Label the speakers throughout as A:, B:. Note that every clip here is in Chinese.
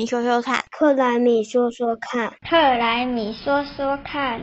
A: 米说说看，
B: 克莱米说说看，
C: 克莱米说说看。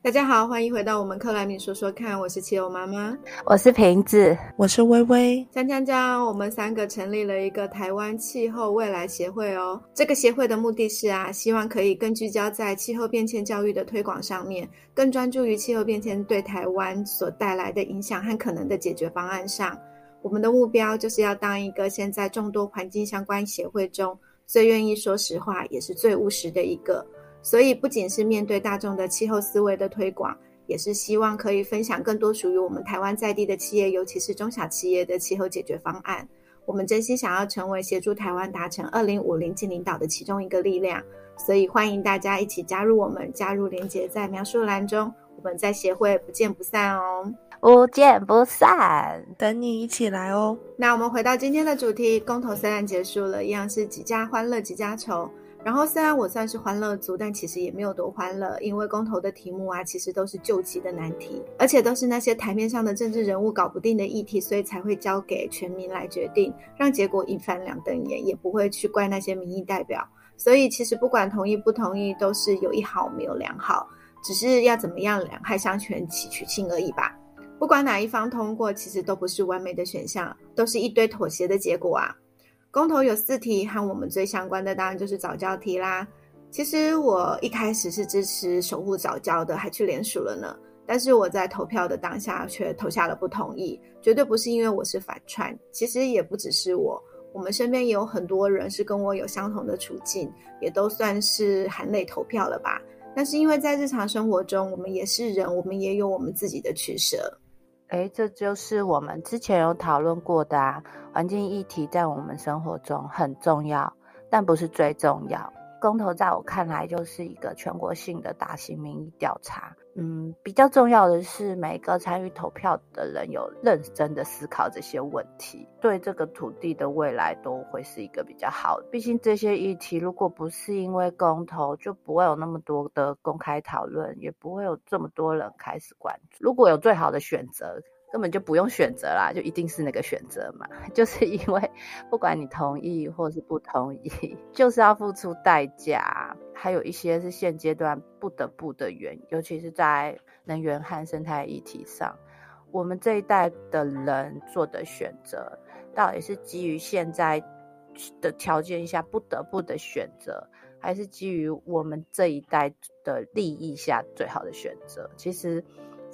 D: 大家好，欢迎回到我们克莱米说说看，我是汽油妈妈，
E: 我是瓶子，
F: 我是微微。
D: 江江江，我们三个成立了一个台湾气候未来协会哦。这个协会的目的是啊，希望可以更聚焦在气候变迁教育的推广上面，更专注于气候变迁对台湾所带来的影响和可能的解决方案上。我们的目标就是要当一个现在众多环境相关协会中最愿意说实话，也是最务实的一个。所以，不仅是面对大众的气候思维的推广，也是希望可以分享更多属于我们台湾在地的企业，尤其是中小企业的气候解决方案。我们真心想要成为协助台湾达成二零五零净领导的其中一个力量，所以欢迎大家一起加入我们，加入连接在描述栏中，我们在协会不见不散哦，
E: 不见不散，
F: 等你一起来哦。
D: 那我们回到今天的主题，公投虽然结束了，一样是几家欢乐几家愁。然后虽然我算是欢乐族，但其实也没有多欢乐，因为公投的题目啊，其实都是救急的难题，而且都是那些台面上的政治人物搞不定的议题，所以才会交给全民来决定，让结果一翻两瞪眼，也不会去怪那些民意代表。所以其实不管同意不同意，都是有一好没有两好，只是要怎么样两害相权取取轻而已吧。不管哪一方通过，其实都不是完美的选项，都是一堆妥协的结果啊。公投有四题，和我们最相关的当然就是早教题啦。其实我一开始是支持守护早教的，还去联署了呢。但是我在投票的当下却投下了不同意，绝对不是因为我是反串，其实也不只是我，我们身边也有很多人是跟我有相同的处境，也都算是含泪投票了吧。但是因为在日常生活中，我们也是人，我们也有我们自己的取舍。
E: 哎，这就是我们之前有讨论过的啊。环境议题在我们生活中很重要，但不是最重要。公投在我看来就是一个全国性的大型民意调查。嗯，比较重要的是每个参与投票的人有认真的思考这些问题，对这个土地的未来都会是一个比较好的。毕竟这些议题如果不是因为公投，就不会有那么多的公开讨论，也不会有这么多人开始关注。如果有最好的选择。根本就不用选择啦，就一定是那个选择嘛。就是因为不管你同意或是不同意，就是要付出代价。还有一些是现阶段不得不的原因，尤其是在能源和生态议题上，我们这一代的人做的选择，到底是基于现在的条件下不得不的选择，还是基于我们这一代的利益下最好的选择？其实。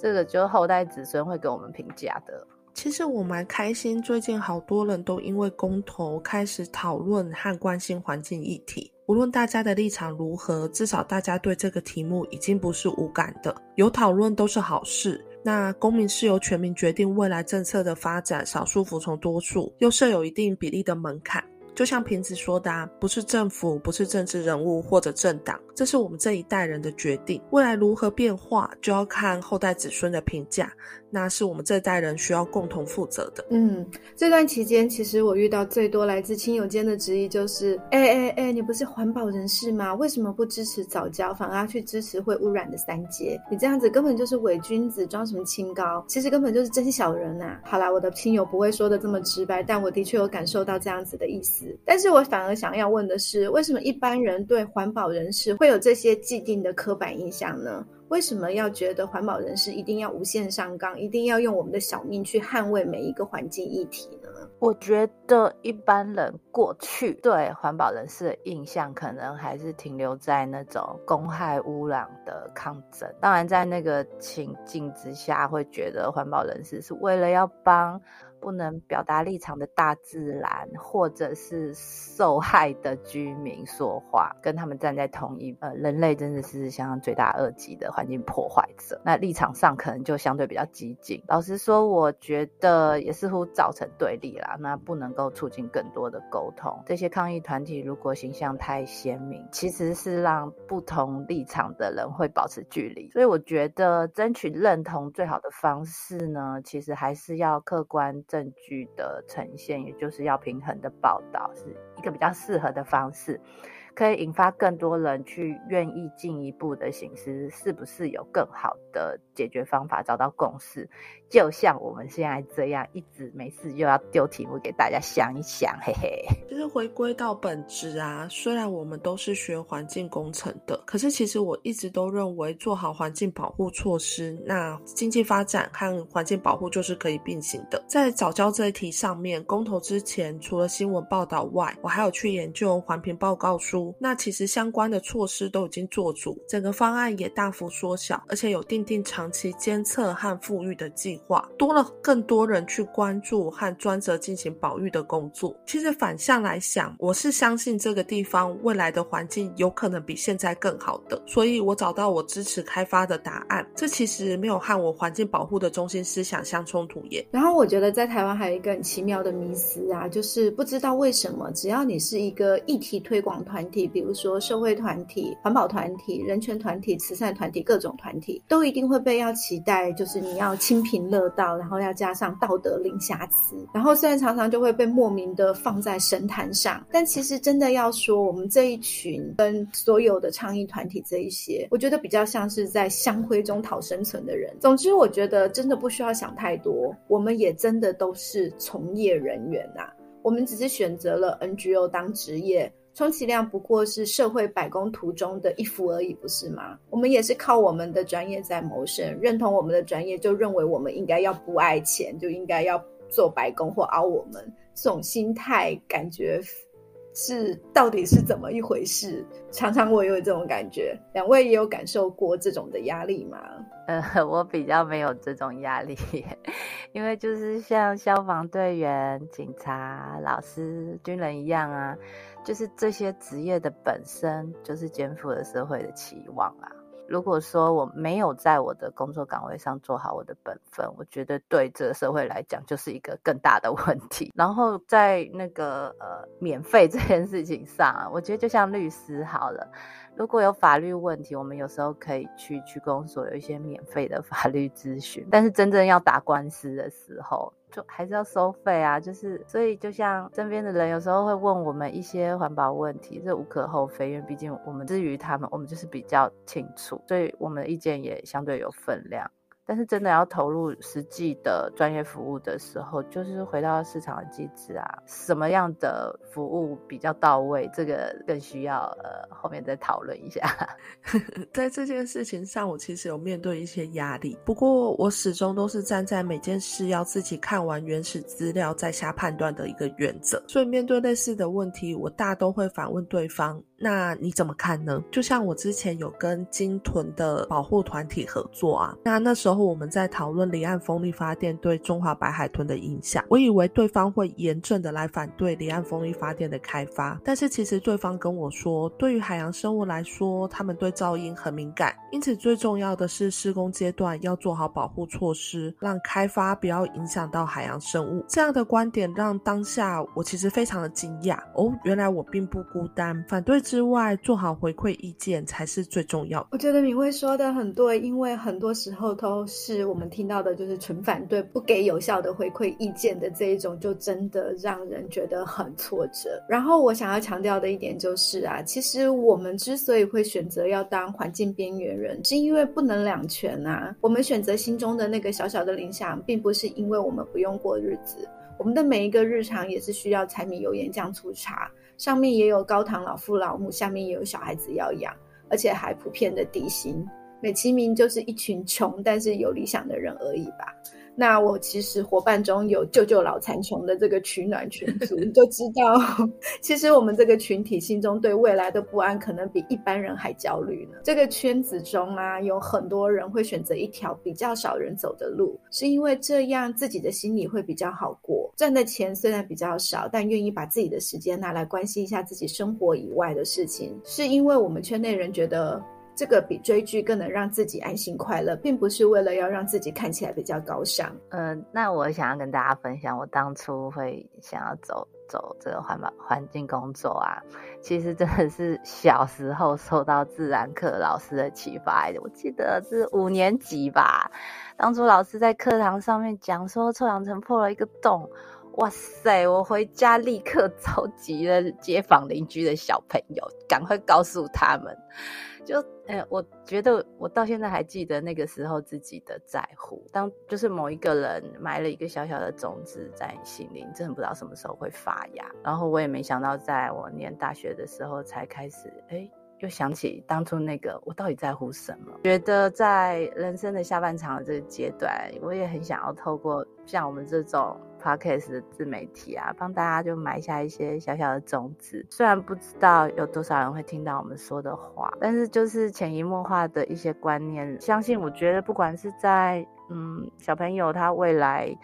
E: 这个就是后代子孙会给我们评价的。
F: 其实我蛮开心，最近好多人都因为公投开始讨论和关心环境议题。无论大家的立场如何，至少大家对这个题目已经不是无感的。有讨论都是好事。那公民是由全民决定未来政策的发展，少数服从多数，又设有一定比例的门槛。就像瓶子说的，啊，不是政府，不是政治人物或者政党，这是我们这一代人的决定。未来如何变化，就要看后代子孙的评价。那是我们这代人需要共同负责的。
D: 嗯，这段期间，其实我遇到最多来自亲友间的质疑就是：哎哎哎，你不是环保人士吗？为什么不支持早教，反而要去支持会污染的三阶？你这样子根本就是伪君子，装什么清高？其实根本就是真小人呐！好啦，我的亲友不会说的这么直白，但我的确有感受到这样子的意思。但是我反而想要问的是，为什么一般人对环保人士会有这些既定的刻板印象呢？为什么要觉得环保人士一定要无限上纲，一定要用我们的小命去捍卫每一个环境议题呢？
E: 我觉得一般人过去对环保人士的印象，可能还是停留在那种公害污染的抗争。当然，在那个情境之下，会觉得环保人士是为了要帮。不能表达立场的大自然，或者是受害的居民说话，跟他们站在同一呃，人类真的是相当罪大恶极的环境破坏者。那立场上可能就相对比较激进。老实说，我觉得也似乎造成对立啦。那不能够促进更多的沟通。这些抗议团体如果形象太鲜明，其实是让不同立场的人会保持距离。所以我觉得争取认同最好的方式呢，其实还是要客观。证据的呈现，也就是要平衡的报道，是一个比较适合的方式。可以引发更多人去愿意进一步的行思，是不是有更好的解决方法，找到共识？就像我们现在这样，一直没事又要丢题目给大家想一想，嘿嘿。
F: 就是回归到本质啊，虽然我们都是学环境工程的，可是其实我一直都认为做好环境保护措施，那经济发展和环境保护就是可以并行的。在早教这一题上面，公投之前除了新闻报道外，我还有去研究环评报告书，那其实相关的措施都已经做足，整个方案也大幅缩小，而且有定定长期监测和富裕的计。划多了，更多人去关注和专责进行保育的工作。其实反向来想，我是相信这个地方未来的环境有可能比现在更好的，所以我找到我支持开发的答案。这其实没有和我环境保护的中心思想相冲突耶。
D: 然后我觉得在台湾还有一个很奇妙的迷思啊，就是不知道为什么，只要你是一个议题推广团体，比如说社会团体、环保团体、人权团体、慈善团体，各种团体，都一定会被要期待，就是你要清贫。乐道，然后要加上道德零瑕疵，然后虽然常常就会被莫名的放在神坛上，但其实真的要说，我们这一群跟所有的倡议团体这一些，我觉得比较像是在香灰中讨生存的人。总之，我觉得真的不需要想太多，我们也真的都是从业人员呐，我们只是选择了 NGO 当职业。充其量不过是社会百工途中的一幅而已，不是吗？我们也是靠我们的专业在谋生，认同我们的专业，就认为我们应该要不爱钱，就应该要做白工或熬我们。这种心态感觉是到底是怎么一回事？常常我有这种感觉，两位也有感受过这种的压力吗？
E: 呃，我比较没有这种压力，因为就是像消防队员、警察、老师、军人一样啊。就是这些职业的本身就是肩负了社会的期望啊。如果说我没有在我的工作岗位上做好我的本分，我觉得对这个社会来讲就是一个更大的 问题。然后在那个呃免费这件事情上，我觉得就像律师好了，如果有法律问题，我们有时候可以去区公所有一些免费的法律咨询。但是真正要打官司的时候，就还是要收费啊，就是所以就像身边的人有时候会问我们一些环保问题，这无可厚非，因为毕竟我们至于他们，我们就是比较清楚，所以我们的意见也相对有分量。但是真的要投入实际的专业服务的时候，就是回到市场的机制啊，什么样的服务比较到位，这个更需要呃后面再讨论一下。
F: 在这件事情上，我其实有面对一些压力，不过我始终都是站在每件事要自己看完原始资料再下判断的一个原则，所以面对类似的问题，我大都会反问对方。那你怎么看呢？就像我之前有跟金屯的保护团体合作啊，那那时候我们在讨论离岸风力发电对中华白海豚的影响，我以为对方会严正的来反对离岸风力发电的开发，但是其实对方跟我说，对于海洋生物来说，他们对噪音很敏感，因此最重要的是施工阶段要做好保护措施，让开发不要影响到海洋生物。这样的观点让当下我其实非常的惊讶哦，原来我并不孤单，反对。之外，做好回馈意见才是最重要。
D: 我觉得敏慧说的很对，因为很多时候都是我们听到的，就是纯反对、不给有效的回馈意见的这一种，就真的让人觉得很挫折。然后我想要强调的一点就是啊，其实我们之所以会选择要当环境边缘人，是因为不能两全啊。我们选择心中的那个小小的理想，并不是因为我们不用过日子，我们的每一个日常也是需要柴米油盐酱醋茶。上面也有高堂老父老母，下面也有小孩子要养，而且还普遍的底薪，美其名就是一群穷但是有理想的人而已吧。那我其实伙伴中有救救老残穷的这个取暖群组，你就知道，其实我们这个群体心中对未来的不安，可能比一般人还焦虑呢。这个圈子中啊，有很多人会选择一条比较少人走的路，是因为这样自己的心里会比较好过。赚的钱虽然比较少，但愿意把自己的时间拿来关心一下自己生活以外的事情，是因为我们圈内人觉得。这个比追剧更能让自己安心快乐，并不是为了要让自己看起来比较高尚。
E: 嗯，那我想要跟大家分享，我当初会想要走走这个环保环境工作啊，其实真的是小时候受到自然课老师的启发。我记得是五年级吧，当初老师在课堂上面讲说臭氧层破了一个洞。哇塞！我回家立刻召集了街坊邻居的小朋友，赶快告诉他们。就，哎，我觉得我到现在还记得那个时候自己的在乎。当就是某一个人埋了一个小小的种子在你心里，真的不知道什么时候会发芽。然后我也没想到，在我念大学的时候才开始，哎。就想起当初那个，我到底在乎什么？觉得在人生的下半场的这个阶段，我也很想要透过像我们这种 podcast 的自媒体啊，帮大家就埋下一些小小的种子。虽然不知道有多少人会听到我们说的话，但是就是潜移默化的一些观念，相信我觉得不管是在嗯小朋友他未来。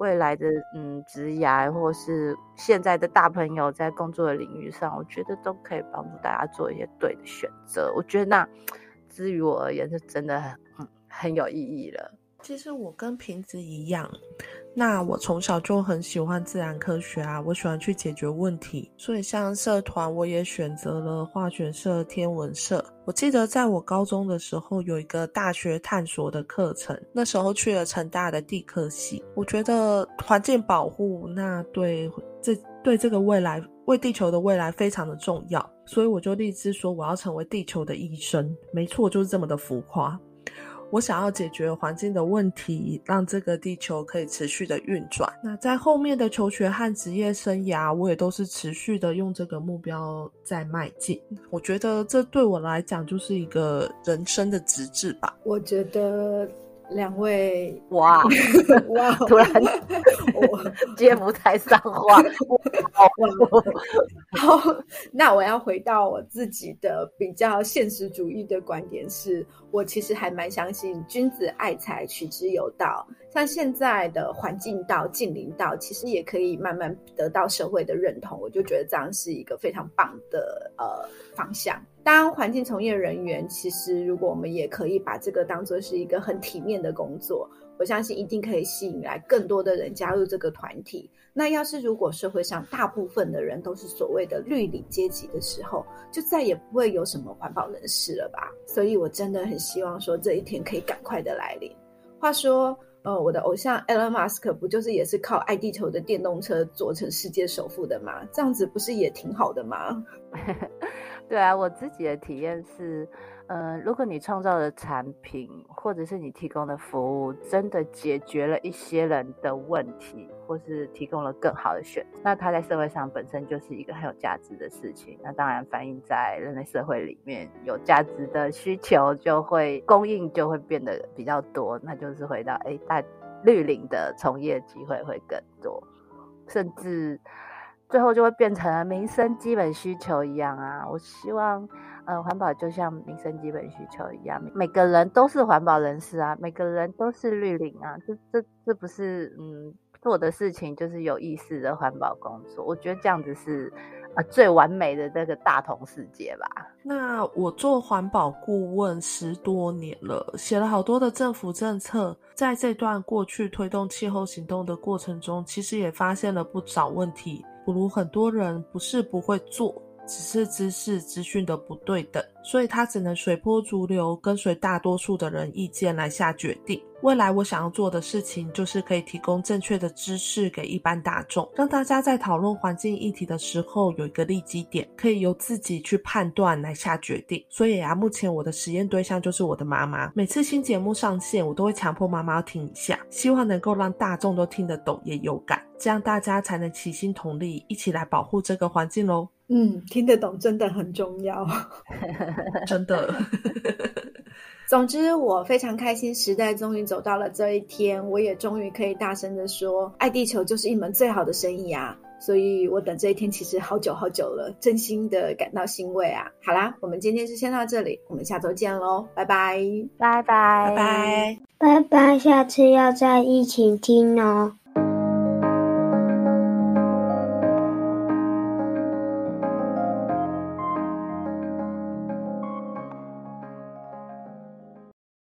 E: 未来的嗯职涯，或是现在的大朋友在工作的领域上，我觉得都可以帮助大家做一些对的选择。我觉得那，至于我而言，是真的很很有意义了。
F: 其实我跟瓶子一样，那我从小就很喜欢自然科学啊，我喜欢去解决问题，所以像社团我也选择了化学社、天文社。我记得在我高中的时候有一个大学探索的课程，那时候去了成大的地科系。我觉得环境保护那对这对这个未来为地球的未来非常的重要，所以我就立志说我要成为地球的医生。没错，就是这么的浮夸。我想要解决环境的问题，让这个地球可以持续的运转。那在后面的求学和职业生涯，我也都是持续的用这个目标在迈进。我觉得这对我来讲就是一个人生的直至吧。
D: 我觉得。两位
E: 哇哇！突然我 接不太上话。
D: 好，那我要回到我自己的比较现实主义的观点，是我其实还蛮相信君子爱财，取之有道。像现在的环境道、近邻道，其实也可以慢慢得到社会的认同。我就觉得这样是一个非常棒的呃方向。当环境从业人员，其实如果我们也可以把这个当做是一个很体面的工作，我相信一定可以吸引来更多的人加入这个团体。那要是如果社会上大部分的人都是所谓的绿领阶级的时候，就再也不会有什么环保人士了吧？所以我真的很希望说这一天可以赶快的来临。话说，呃，我的偶像 Elon Musk 不就是也是靠爱地球的电动车做成世界首富的吗？这样子不是也挺好的吗？
E: 对啊，我自己的体验是，嗯，如果你创造的产品或者是你提供的服务真的解决了一些人的问题，或是提供了更好的选择，那它在社会上本身就是一个很有价值的事情。那当然反映在人类社会里面，有价值的需求就会供应就会变得比较多，那就是回到哎，大绿领的从业机会会更多，甚至。最后就会变成民生基本需求一样啊！我希望，呃，环保就像民生基本需求一样，每个人都是环保人士啊，每个人都是绿领啊，这这这不是嗯做的事情就是有意识的环保工作？我觉得这样子是啊最完美的那个大同世界吧。
F: 那我做环保顾问十多年了，写了好多的政府政策，在这段过去推动气候行动的过程中，其实也发现了不少问题。不如很多人不是不会做，只是知识资讯的不对等，所以他只能随波逐流，跟随大多数的人意见来下决定。未来我想要做的事情，就是可以提供正确的知识给一般大众，让大家在讨论环境议题的时候有一个立基点，可以由自己去判断来下决定。所以啊，目前我的实验对象就是我的妈妈。每次新节目上线，我都会强迫妈妈要听一下，希望能够让大众都听得懂也有感，这样大家才能齐心同力，一起来保护这个环境喽。
D: 嗯，听得懂真的很重要，
F: 真的。
D: 总之，我非常开心，时代终于走到了这一天，我也终于可以大声的说，爱地球就是一门最好的生意啊！所以我等这一天其实好久好久了，真心的感到欣慰啊！好啦，我们今天就先到这里，我们下周见喽，拜拜，
E: 拜拜，
F: 拜拜，
B: 拜拜，下次要再一起听哦。